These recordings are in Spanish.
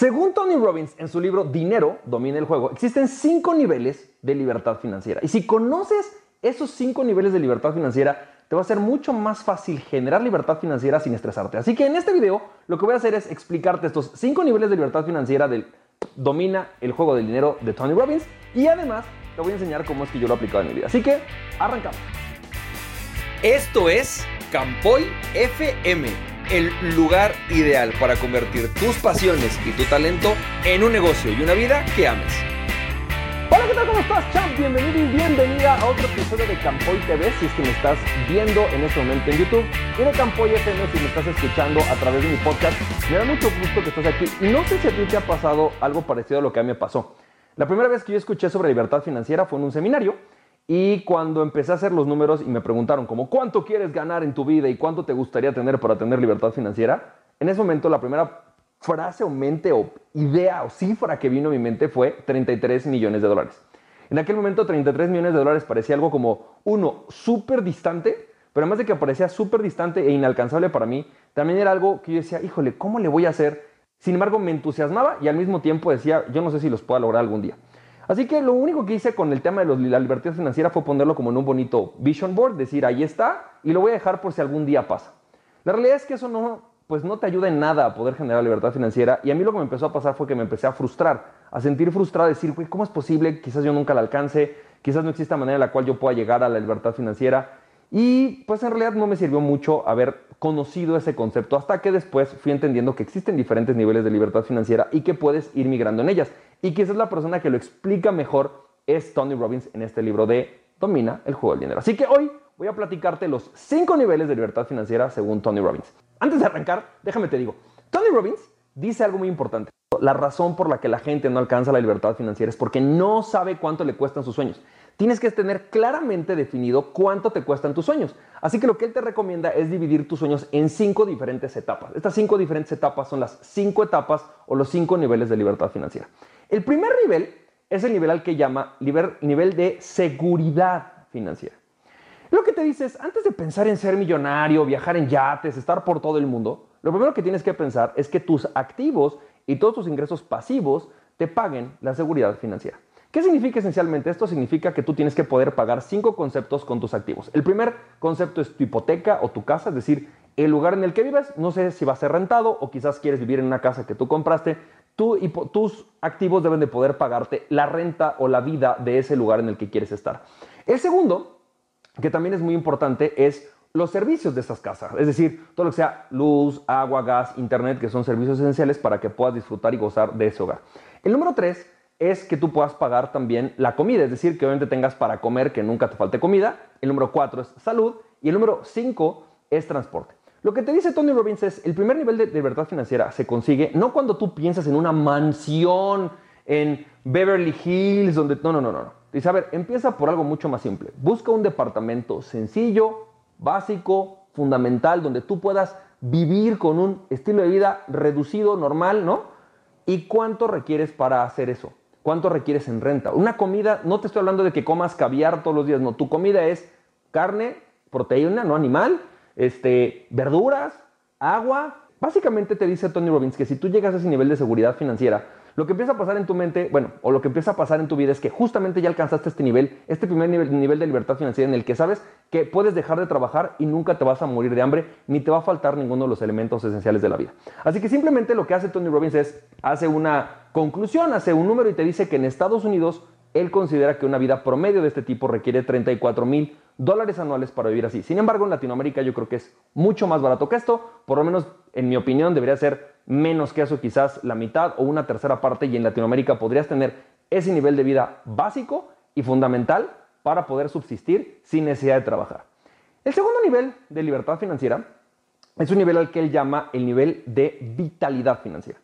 Según Tony Robbins en su libro Dinero domina el juego, existen cinco niveles de libertad financiera. Y si conoces esos cinco niveles de libertad financiera, te va a ser mucho más fácil generar libertad financiera sin estresarte. Así que en este video lo que voy a hacer es explicarte estos cinco niveles de libertad financiera del domina el juego del dinero de Tony Robbins y además te voy a enseñar cómo es que yo lo he aplicado en mi vida. Así que arrancamos. Esto es Campoy FM, el lugar ideal para convertir tus pasiones y tu talento en un negocio y una vida que ames. Hola, ¿qué tal? ¿Cómo estás, champ? Bienvenido y bienvenida a otro episodio de Campoy TV, si es que me estás viendo en este momento en YouTube, y de Campoy FM si me estás escuchando a través de mi podcast. Me da mucho gusto que estés aquí y no sé si a ti te ha pasado algo parecido a lo que a mí me pasó. La primera vez que yo escuché sobre libertad financiera fue en un seminario y cuando empecé a hacer los números y me preguntaron como cuánto quieres ganar en tu vida y cuánto te gustaría tener para tener libertad financiera, en ese momento la primera frase o mente o idea o cifra que vino a mi mente fue 33 millones de dólares. En aquel momento 33 millones de dólares parecía algo como uno súper distante, pero además de que parecía súper distante e inalcanzable para mí, también era algo que yo decía, híjole, ¿cómo le voy a hacer? Sin embargo, me entusiasmaba y al mismo tiempo decía, yo no sé si los pueda lograr algún día. Así que lo único que hice con el tema de la libertad financiera fue ponerlo como en un bonito vision board, decir ahí está y lo voy a dejar por si algún día pasa. La realidad es que eso no, pues no te ayuda en nada a poder generar libertad financiera y a mí lo que me empezó a pasar fue que me empecé a frustrar, a sentir frustrado, a decir, ¿cómo es posible? Quizás yo nunca la alcance, quizás no exista manera en la cual yo pueda llegar a la libertad financiera. Y pues en realidad no me sirvió mucho haber conocido ese concepto hasta que después fui entendiendo que existen diferentes niveles de libertad financiera y que puedes ir migrando en ellas. Y quizás la persona que lo explica mejor es Tony Robbins en este libro de Domina el juego del dinero. Así que hoy voy a platicarte los cinco niveles de libertad financiera según Tony Robbins. Antes de arrancar, déjame te digo, Tony Robbins dice algo muy importante. La razón por la que la gente no alcanza la libertad financiera es porque no sabe cuánto le cuestan sus sueños tienes que tener claramente definido cuánto te cuestan tus sueños. Así que lo que él te recomienda es dividir tus sueños en cinco diferentes etapas. Estas cinco diferentes etapas son las cinco etapas o los cinco niveles de libertad financiera. El primer nivel es el nivel al que llama nivel de seguridad financiera. Lo que te dice es, antes de pensar en ser millonario, viajar en yates, estar por todo el mundo, lo primero que tienes que pensar es que tus activos y todos tus ingresos pasivos te paguen la seguridad financiera. ¿Qué significa esencialmente? Esto significa que tú tienes que poder pagar cinco conceptos con tus activos. El primer concepto es tu hipoteca o tu casa, es decir, el lugar en el que vives, no sé si va a ser rentado o quizás quieres vivir en una casa que tú compraste, tus activos deben de poder pagarte la renta o la vida de ese lugar en el que quieres estar. El segundo, que también es muy importante, es los servicios de esas casas, es decir, todo lo que sea luz, agua, gas, internet, que son servicios esenciales para que puedas disfrutar y gozar de ese hogar. El número tres es que tú puedas pagar también la comida, es decir, que obviamente tengas para comer, que nunca te falte comida. El número cuatro es salud y el número cinco es transporte. Lo que te dice Tony Robbins es, el primer nivel de libertad financiera se consigue no cuando tú piensas en una mansión en Beverly Hills, donde... No, no, no, no. Dice, a ver, empieza por algo mucho más simple. Busca un departamento sencillo, básico, fundamental, donde tú puedas vivir con un estilo de vida reducido, normal, ¿no? ¿Y cuánto requieres para hacer eso? ¿Cuánto requieres en renta? Una comida, no te estoy hablando de que comas caviar todos los días, no, tu comida es carne, proteína, no animal, este, verduras, agua. Básicamente te dice Tony Robbins que si tú llegas a ese nivel de seguridad financiera, lo que empieza a pasar en tu mente, bueno, o lo que empieza a pasar en tu vida es que justamente ya alcanzaste este nivel, este primer nivel, de libertad financiera en el que sabes que puedes dejar de trabajar y nunca te vas a morir de hambre, ni te va a faltar ninguno de los elementos esenciales de la vida. Así que simplemente lo que hace Tony Robbins es, hace una conclusión, hace un número y te dice que en Estados Unidos él considera que una vida promedio de este tipo requiere 34 mil dólares anuales para vivir así. Sin embargo, en Latinoamérica yo creo que es mucho más barato que esto. Por lo menos, en mi opinión, debería ser menos que eso, quizás la mitad o una tercera parte. Y en Latinoamérica podrías tener ese nivel de vida básico y fundamental para poder subsistir sin necesidad de trabajar. El segundo nivel de libertad financiera es un nivel al que él llama el nivel de vitalidad financiera.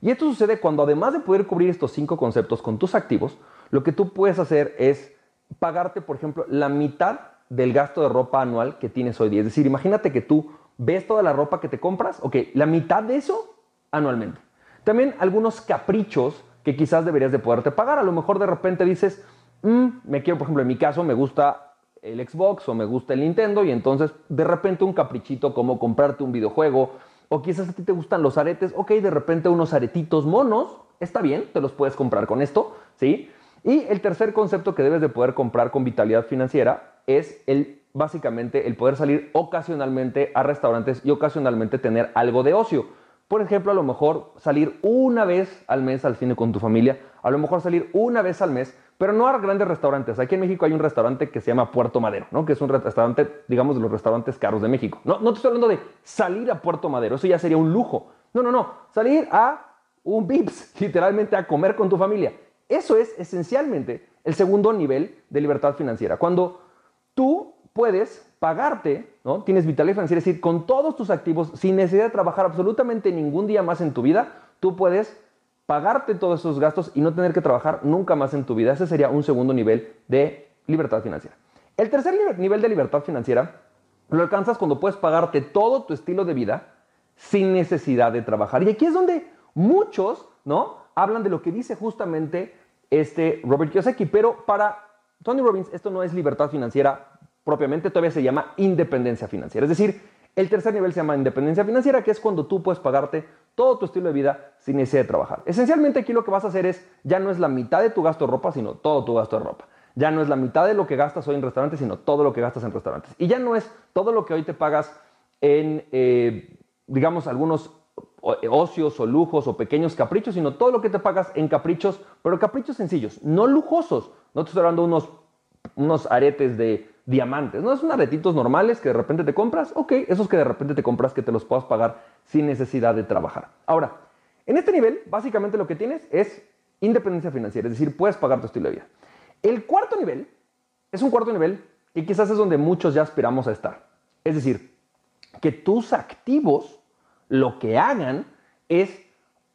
Y esto sucede cuando además de poder cubrir estos cinco conceptos con tus activos, lo que tú puedes hacer es pagarte, por ejemplo, la mitad del gasto de ropa anual que tienes hoy día. Es decir, imagínate que tú ves toda la ropa que te compras, ok, la mitad de eso anualmente. También algunos caprichos que quizás deberías de poderte pagar. A lo mejor de repente dices, mm, me quiero, por ejemplo, en mi caso me gusta el Xbox o me gusta el Nintendo y entonces de repente un caprichito como comprarte un videojuego O quizás a ti te gustan los aretes, ok, de repente unos aretitos monos, está bien, te los puedes comprar con esto, ¿sí? Y el tercer concepto que debes de poder comprar con vitalidad financiera es el básicamente el poder salir ocasionalmente a restaurantes y ocasionalmente tener algo de ocio. Por ejemplo, a lo mejor salir una vez al mes al cine con tu familia, a lo mejor salir una vez al mes, pero no a grandes restaurantes. Aquí en México hay un restaurante que se llama Puerto Madero, ¿no? que es un restaurante, digamos, de los restaurantes caros de México. No, no te estoy hablando de salir a Puerto Madero, eso ya sería un lujo. No, no, no, salir a un VIPS, literalmente a comer con tu familia. Eso es esencialmente el segundo nivel de libertad financiera. Cuando tú puedes pagarte, ¿no? Tienes vitalidad financiera, es decir, con todos tus activos, sin necesidad de trabajar absolutamente ningún día más en tu vida, tú puedes pagarte todos esos gastos y no tener que trabajar nunca más en tu vida. Ese sería un segundo nivel de libertad financiera. El tercer nivel de libertad financiera lo alcanzas cuando puedes pagarte todo tu estilo de vida sin necesidad de trabajar. Y aquí es donde muchos, ¿no? Hablan de lo que dice justamente este Robert Kiyosaki, pero para Tony Robbins esto no es libertad financiera propiamente, todavía se llama independencia financiera. Es decir, el tercer nivel se llama independencia financiera, que es cuando tú puedes pagarte todo tu estilo de vida sin necesidad de trabajar. Esencialmente aquí lo que vas a hacer es, ya no es la mitad de tu gasto de ropa, sino todo tu gasto de ropa. Ya no es la mitad de lo que gastas hoy en restaurantes, sino todo lo que gastas en restaurantes. Y ya no es todo lo que hoy te pagas en, eh, digamos, algunos ocios o lujos o pequeños caprichos, sino todo lo que te pagas en caprichos, pero caprichos sencillos, no lujosos. No te estoy hablando unos, unos aretes de diamantes. No son aretitos normales que de repente te compras. Ok, esos que de repente te compras que te los puedas pagar sin necesidad de trabajar. Ahora, en este nivel, básicamente lo que tienes es independencia financiera, es decir, puedes pagar tu estilo de vida. El cuarto nivel es un cuarto nivel y quizás es donde muchos ya aspiramos a estar. Es decir, que tus activos lo que hagan es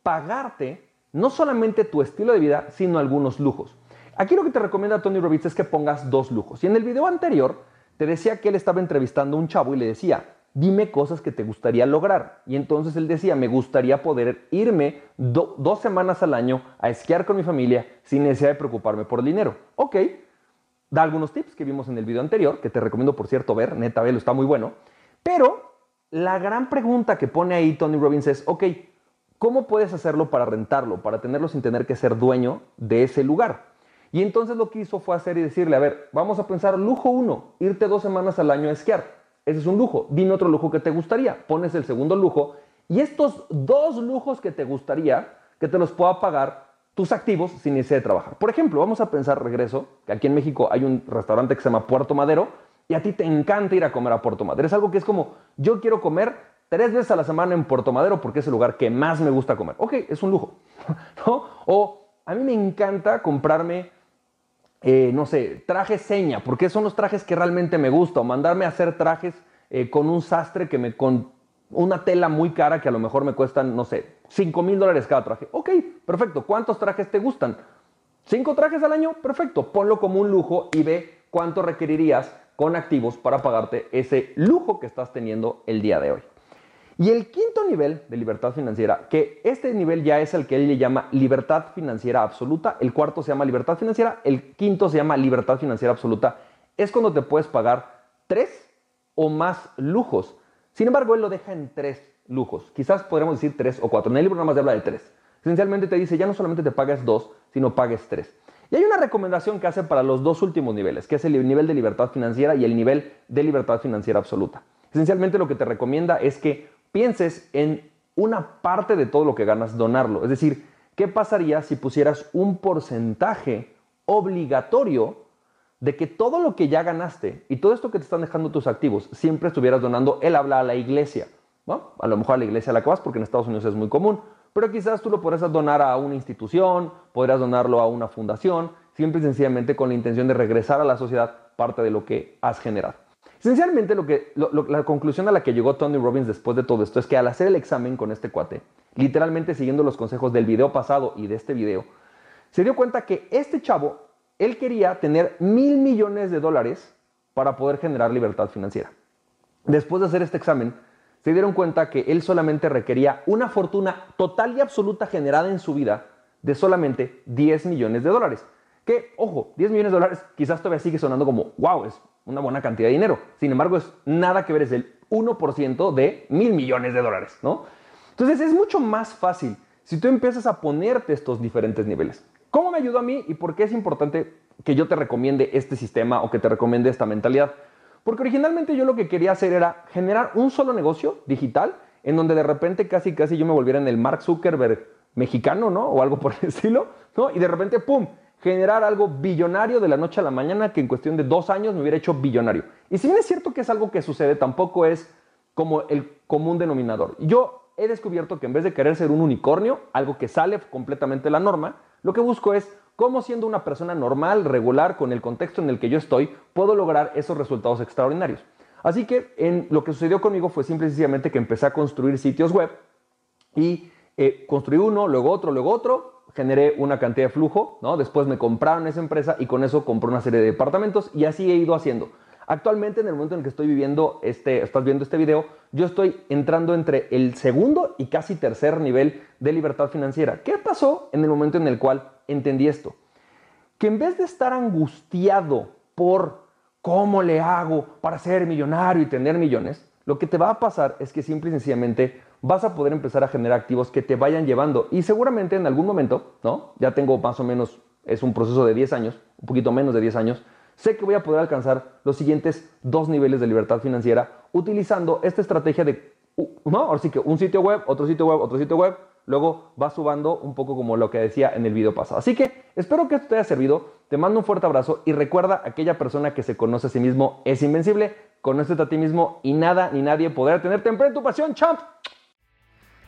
pagarte no solamente tu estilo de vida, sino algunos lujos. Aquí lo que te recomienda Tony Robbins es que pongas dos lujos. Y en el video anterior te decía que él estaba entrevistando a un chavo y le decía, dime cosas que te gustaría lograr. Y entonces él decía, me gustaría poder irme dos semanas al año a esquiar con mi familia sin necesidad de preocuparme por el dinero. Ok, da algunos tips que vimos en el video anterior, que te recomiendo por cierto ver, neta, velo, está muy bueno. Pero la gran pregunta que pone ahí Tony Robbins es, ok, ¿cómo puedes hacerlo para rentarlo, para tenerlo sin tener que ser dueño de ese lugar? Y entonces lo que hizo fue hacer y decirle, a ver, vamos a pensar lujo uno, irte dos semanas al año a esquiar. Ese es un lujo. Dime otro lujo que te gustaría. Pones el segundo lujo y estos dos lujos que te gustaría, que te los pueda pagar tus activos sin necesidad de trabajar. Por ejemplo, vamos a pensar, regreso, que aquí en México hay un restaurante que se llama Puerto Madero y a ti te encanta ir a comer a Puerto Madero. Es algo que es como, yo quiero comer tres veces a la semana en Puerto Madero porque es el lugar que más me gusta comer. Ok, es un lujo. O a mí me encanta comprarme eh, no sé, traje seña, porque son los trajes que realmente me gustan, o mandarme a hacer trajes eh, con un sastre que me, con una tela muy cara que a lo mejor me cuestan, no sé, 5 mil dólares cada traje. Ok, perfecto, ¿cuántos trajes te gustan? ¿Cinco trajes al año? Perfecto, ponlo como un lujo y ve cuánto requerirías con activos para pagarte ese lujo que estás teniendo el día de hoy. Y el quinto nivel de libertad financiera, que este nivel ya es el que él le llama libertad financiera absoluta, el cuarto se llama libertad financiera, el quinto se llama libertad financiera absoluta, es cuando te puedes pagar tres o más lujos. Sin embargo, él lo deja en tres lujos. Quizás podríamos decir tres o cuatro. En el libro nada más habla de tres. Esencialmente te dice, ya no solamente te pagues dos, sino pagues tres. Y hay una recomendación que hace para los dos últimos niveles, que es el nivel de libertad financiera y el nivel de libertad financiera absoluta. Esencialmente lo que te recomienda es que pienses en una parte de todo lo que ganas, donarlo. Es decir, ¿qué pasaría si pusieras un porcentaje obligatorio de que todo lo que ya ganaste y todo esto que te están dejando tus activos, siempre estuvieras donando, él habla a la iglesia, A lo mejor a la iglesia a la que vas, porque en Estados Unidos es muy común, pero quizás tú lo podrías donar a una institución, podrías donarlo a una fundación, siempre y sencillamente con la intención de regresar a la sociedad parte de lo que has generado. Esencialmente, lo que, la conclusión a la que llegó Tony Robbins después de todo esto es que al hacer el examen con este cuate, literalmente siguiendo los consejos del video pasado y de este video, se dio cuenta que este chavo, él quería tener mil millones de dólares para poder generar libertad financiera. Después de hacer este examen, se dieron cuenta que él solamente requería una fortuna total y absoluta generada en su vida de solamente 10 millones de dólares. Que, ojo, 10 millones de dólares quizás todavía sigue sonando como, wow, es una buena cantidad de dinero. Sin embargo, es nada que ver, es el 1% de mil millones de dólares, ¿no? Entonces es mucho más fácil si tú empiezas a ponerte estos diferentes niveles. ¿Cómo me ayudó a mí y por qué es importante que yo te recomiende este sistema o que te recomiende esta mentalidad? Porque originalmente yo lo que quería hacer era generar un solo negocio digital en donde de repente casi casi yo me volviera en el Mark Zuckerberg mexicano, ¿no? O algo por el estilo, ¿no? Y de repente, ¡pum! Generar algo billonario de la noche a la mañana que en cuestión de dos años me hubiera hecho billonario. Y si bien es cierto que es algo que sucede, tampoco es como el común denominador. Yo he descubierto que en vez de querer ser un unicornio, algo que sale completamente de la norma, lo que busco es cómo siendo una persona normal, regular, con el contexto en el que yo estoy, puedo lograr esos resultados extraordinarios. Así que en, lo que sucedió conmigo fue simple y que empecé a construir sitios web y eh, construí uno, luego otro, luego otro, generé una cantidad de flujo, ¿no? Después me compraron esa empresa y con eso compré una serie de departamentos y así he ido haciendo. Actualmente, en el momento en el que estoy viviendo este, estás viendo este video, yo estoy entrando entre el segundo y casi tercer nivel de libertad financiera. ¿Qué pasó en el momento en el cual entendí esto? Que en vez de estar angustiado por cómo le hago para ser millonario y tener millones, lo que te va a pasar es que simple y sencillamente vas a poder empezar a generar activos que te vayan llevando. Y seguramente en algún momento, ¿no? Ya tengo más o menos, es un proceso de 10 años, un poquito menos de 10 años, sé que voy a poder alcanzar los siguientes dos niveles de libertad financiera utilizando esta estrategia de, ¿no? Ahora sí que un sitio web, otro sitio web, otro sitio web, luego va subando un poco como lo que decía en el video pasado. Así que espero que esto te haya servido, te mando un fuerte abrazo y recuerda, aquella persona que se conoce a sí mismo es invencible, conócete a ti mismo y nada ni nadie podrá tenerte en tu pasión, champ.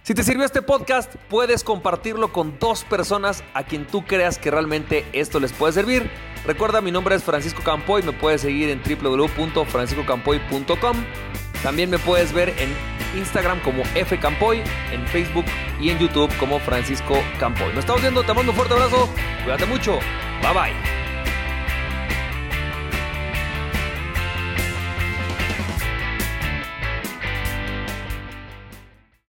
Si te sirvió este podcast, puedes compartirlo con dos personas a quien tú creas que realmente esto les puede servir. Recuerda, mi nombre es Francisco Campoy, me puedes seguir en www.franciscocampoy.com. También me puedes ver en Instagram como fcampoy, en Facebook y en YouTube como Francisco Campoy. Nos estamos viendo, te mando un fuerte abrazo, cuídate mucho, bye bye.